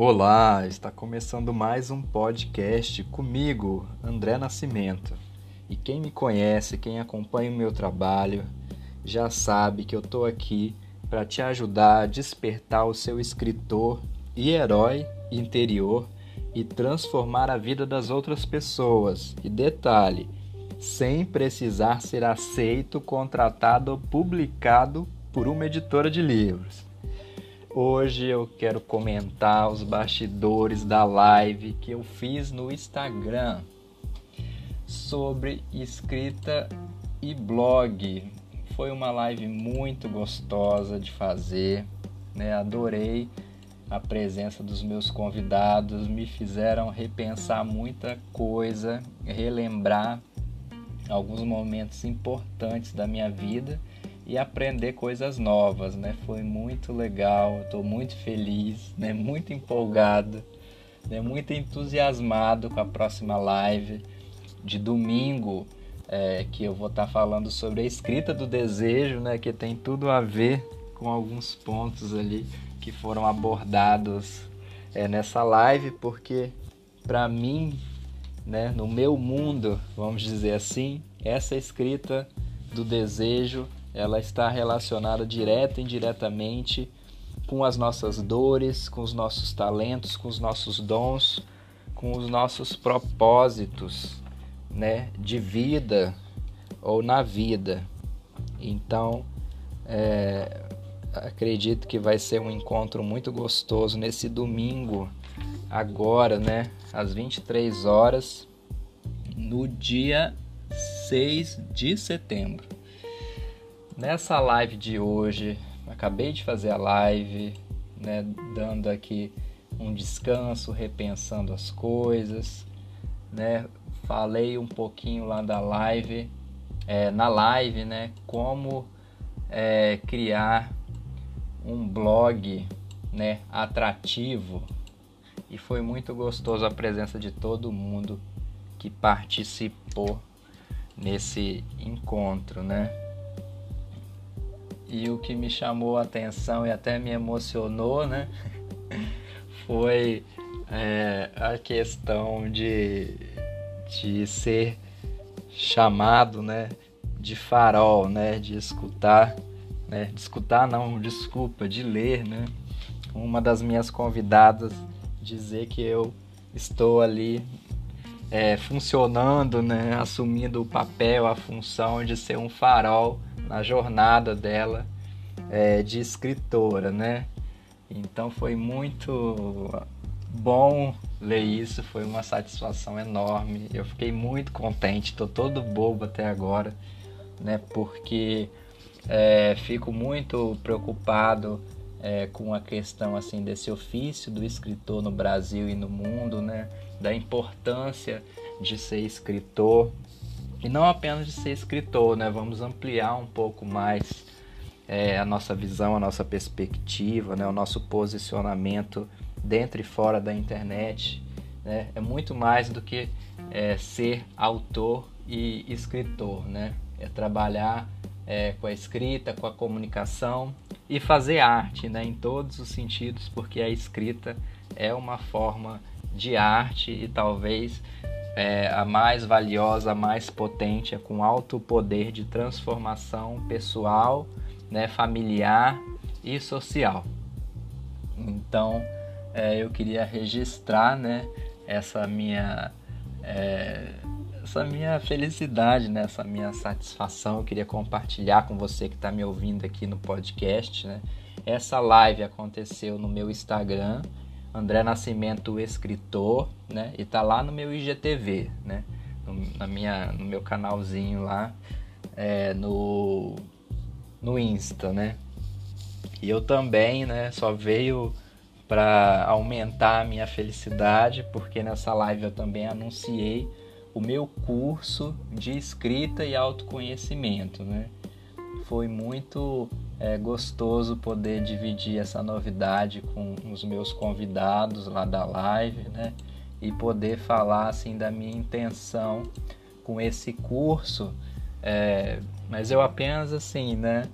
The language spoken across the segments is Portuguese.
Olá, está começando mais um podcast comigo, André Nascimento. E quem me conhece, quem acompanha o meu trabalho, já sabe que eu estou aqui para te ajudar a despertar o seu escritor e herói interior e transformar a vida das outras pessoas. E detalhe, sem precisar ser aceito, contratado ou publicado por uma editora de livros. Hoje eu quero comentar os bastidores da live que eu fiz no Instagram sobre escrita e blog. Foi uma live muito gostosa de fazer, né? Adorei a presença dos meus convidados, me fizeram repensar muita coisa, relembrar alguns momentos importantes da minha vida e aprender coisas novas, né? Foi muito legal, estou muito feliz, né? Muito empolgado, né? Muito entusiasmado com a próxima live de domingo, é, que eu vou estar tá falando sobre a escrita do desejo, né? Que tem tudo a ver com alguns pontos ali que foram abordados é, nessa live, porque para mim, né? No meu mundo, vamos dizer assim, essa escrita do desejo ela está relacionada direta e indiretamente com as nossas dores, com os nossos talentos, com os nossos dons, com os nossos propósitos, né, de vida ou na vida. Então, é, acredito que vai ser um encontro muito gostoso nesse domingo, agora, né, às 23 horas, no dia 6 de setembro. Nessa live de hoje, acabei de fazer a live, né, dando aqui um descanso, repensando as coisas, né? Falei um pouquinho lá da live, é, na live, né? Como é, criar um blog, né? Atrativo e foi muito gostoso a presença de todo mundo que participou nesse encontro, né? E o que me chamou a atenção e até me emocionou, né? Foi é, a questão de, de ser chamado, né? De farol, né? De escutar, né? De escutar não, desculpa, de ler, né? Uma das minhas convidadas dizer que eu estou ali é, funcionando, né? Assumindo o papel, a função de ser um farol na jornada dela é, de escritora, né? Então foi muito bom ler isso, foi uma satisfação enorme. Eu fiquei muito contente, estou todo bobo até agora, né? Porque é, fico muito preocupado é, com a questão assim desse ofício do escritor no Brasil e no mundo, né? Da importância de ser escritor, e não apenas de ser escritor, né? Vamos ampliar um pouco mais é, a nossa visão, a nossa perspectiva, né? o nosso posicionamento dentro e fora da internet. Né? É muito mais do que é, ser autor e escritor, né? É trabalhar é, com a escrita, com a comunicação e fazer arte, né? Em todos os sentidos, porque a escrita é uma forma de arte e talvez é, a mais valiosa, a mais potente, é com alto poder de transformação pessoal, né, familiar e social. Então, é, eu queria registrar, né, essa minha é, essa minha felicidade, né, essa minha satisfação. Eu queria compartilhar com você que está me ouvindo aqui no podcast, né. Essa live aconteceu no meu Instagram, André Nascimento Escritor, né? E tá lá no meu IGTV, né? No, na minha, no meu canalzinho lá, é, no, no Insta, né? E eu também, né? Só veio para aumentar a minha felicidade, porque nessa live eu também anunciei o meu curso de escrita e autoconhecimento, né? Foi muito é gostoso poder dividir essa novidade com os meus convidados lá da live, né? E poder falar assim da minha intenção com esse curso, é, mas eu apenas assim, né?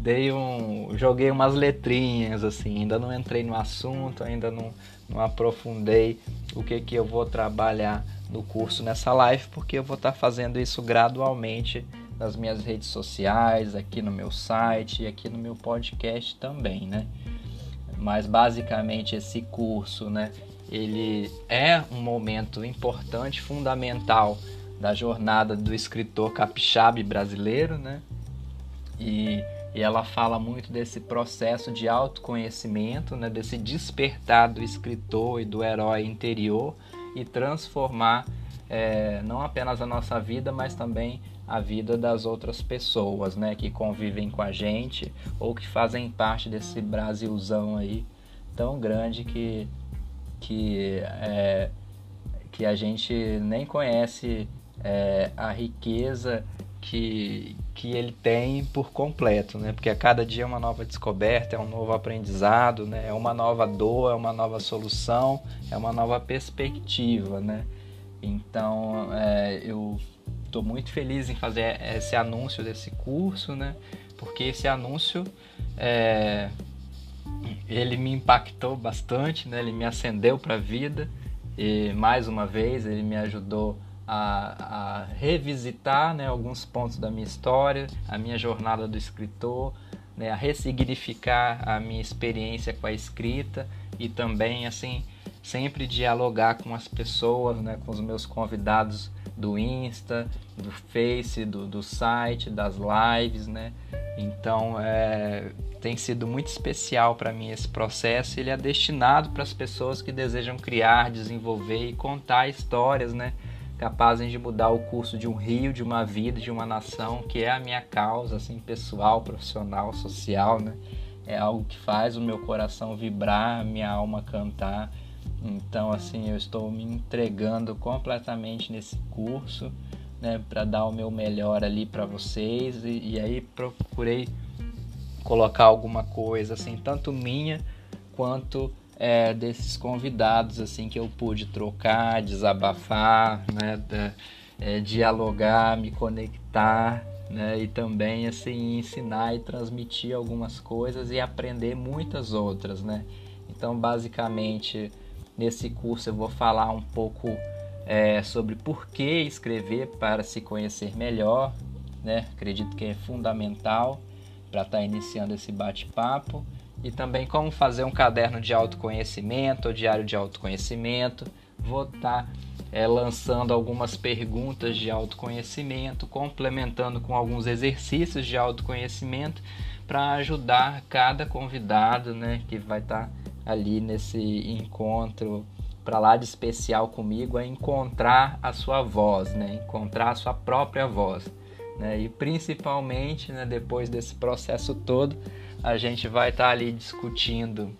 dei um, joguei umas letrinhas assim, ainda não entrei no assunto, ainda não, não aprofundei o que que eu vou trabalhar no curso nessa live, porque eu vou estar tá fazendo isso gradualmente nas minhas redes sociais, aqui no meu site e aqui no meu podcast também, né? Mas basicamente esse curso, né, ele é um momento importante, fundamental da jornada do escritor capixabe brasileiro, né? E, e ela fala muito desse processo de autoconhecimento, né? Desse despertar do escritor e do herói interior e transformar é, não apenas a nossa vida, mas também a vida das outras pessoas, né, que convivem com a gente ou que fazem parte desse Brasilzão aí tão grande que que é, que a gente nem conhece é, a riqueza que, que ele tem por completo, né? Porque a cada dia é uma nova descoberta, é um novo aprendizado, né? É uma nova dor, é uma nova solução, é uma nova perspectiva, né? Então, estou muito feliz em fazer esse anúncio desse curso, né? Porque esse anúncio é, ele me impactou bastante, né? Ele me acendeu para a vida e mais uma vez ele me ajudou a, a revisitar né, alguns pontos da minha história, a minha jornada do escritor, né, a ressignificar a minha experiência com a escrita e também assim sempre dialogar com as pessoas, né, com os meus convidados do Insta, do Face, do, do site, das lives, né? Então é, tem sido muito especial para mim esse processo. Ele é destinado para as pessoas que desejam criar, desenvolver e contar histórias, né? Capazes de mudar o curso de um rio, de uma vida, de uma nação, que é a minha causa, assim, pessoal, profissional, social, né? É algo que faz o meu coração vibrar, a minha alma cantar. Então, assim, eu estou me entregando completamente nesse curso, né, para dar o meu melhor ali para vocês. E, e, aí procurei colocar alguma coisa, assim, tanto minha quanto é, desses convidados, assim, que eu pude trocar, desabafar, né, é, dialogar, me conectar. Né, e também assim ensinar e transmitir algumas coisas e aprender muitas outras, né? Então, basicamente, Nesse curso eu vou falar um pouco é, sobre por que escrever para se conhecer melhor, né? Acredito que é fundamental para estar tá iniciando esse bate-papo e também como fazer um caderno de autoconhecimento ou diário de autoconhecimento. Vou estar tá, é, lançando algumas perguntas de autoconhecimento, complementando com alguns exercícios de autoconhecimento para ajudar cada convidado, né, que vai estar tá ali nesse encontro para lá de especial comigo é encontrar a sua voz, né? Encontrar a sua própria voz, né? E principalmente, né, depois desse processo todo, a gente vai estar tá ali discutindo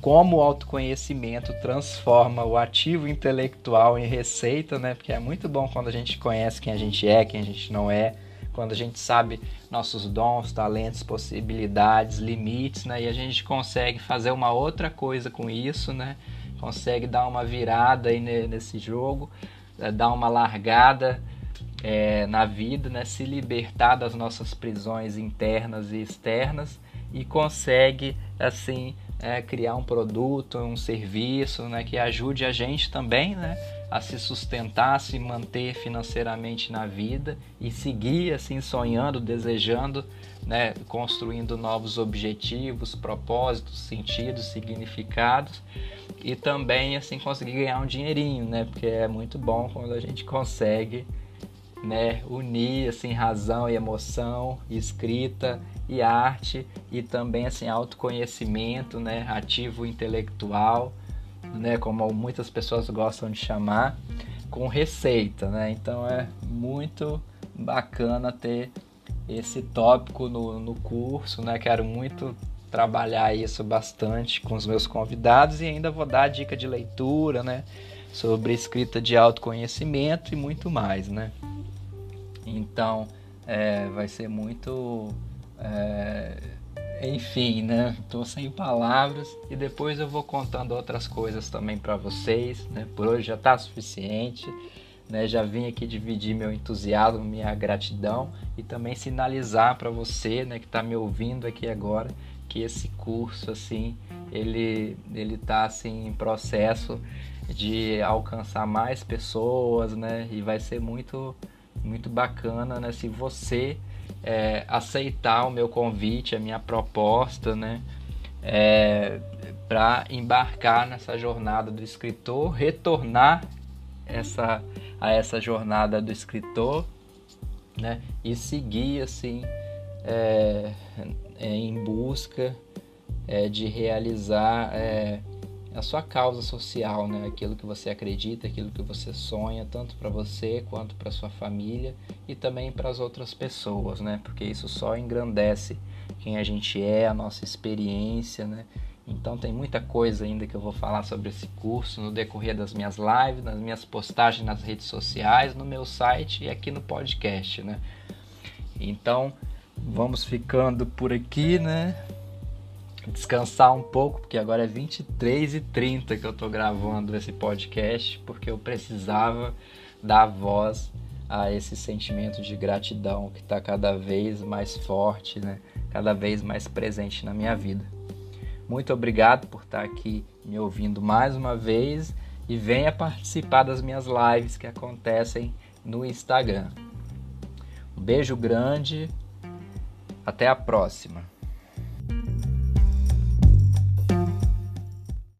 como o autoconhecimento transforma o ativo intelectual em receita, né? Porque é muito bom quando a gente conhece quem a gente é, quem a gente não é, quando a gente sabe nossos dons, talentos, possibilidades, limites, né? E a gente consegue fazer uma outra coisa com isso, né? Consegue dar uma virada aí nesse jogo, é, dar uma largada é, na vida, né? Se libertar das nossas prisões internas e externas e consegue assim é, criar um produto, um serviço, né? Que ajude a gente também, né? A se sustentar, se manter financeiramente na vida e seguir assim sonhando, desejando, né, construindo novos objetivos, propósitos, sentidos, significados e também assim conseguir ganhar um dinheirinho, né? Porque é muito bom quando a gente consegue, né, unir assim razão e emoção, escrita e arte e também assim autoconhecimento, né, ativo intelectual né, como muitas pessoas gostam de chamar, com receita, né? Então é muito bacana ter esse tópico no, no curso, né? Quero muito trabalhar isso bastante com os meus convidados e ainda vou dar dica de leitura, né? Sobre escrita de autoconhecimento e muito mais, né? Então é, vai ser muito é, enfim, né? Tô sem palavras e depois eu vou contando outras coisas também para vocês, né? Por hoje já tá suficiente, né? Já vim aqui dividir meu entusiasmo, minha gratidão e também sinalizar para você, né, que está me ouvindo aqui agora, que esse curso assim, ele ele tá assim em processo de alcançar mais pessoas, né? E vai ser muito muito bacana, né? Se você é, aceitar o meu convite, a minha proposta, né? É, para embarcar nessa jornada do escritor, retornar essa, a essa jornada do escritor, né? E seguir assim é, é, em busca é, de realizar é, a sua causa social, né? Aquilo que você acredita, aquilo que você sonha, tanto para você quanto para sua família e também para as outras pessoas, né? Porque isso só engrandece quem a gente é, a nossa experiência, né? Então tem muita coisa ainda que eu vou falar sobre esse curso no decorrer das minhas lives, nas minhas postagens nas redes sociais, no meu site e aqui no podcast, né? Então, vamos ficando por aqui, né? Descansar um pouco, porque agora é 23 e 30 que eu tô gravando esse podcast, porque eu precisava dar voz a esse sentimento de gratidão que está cada vez mais forte, né? Cada vez mais presente na minha vida. Muito obrigado por estar aqui me ouvindo mais uma vez e venha participar das minhas lives que acontecem no Instagram. Um beijo grande, até a próxima.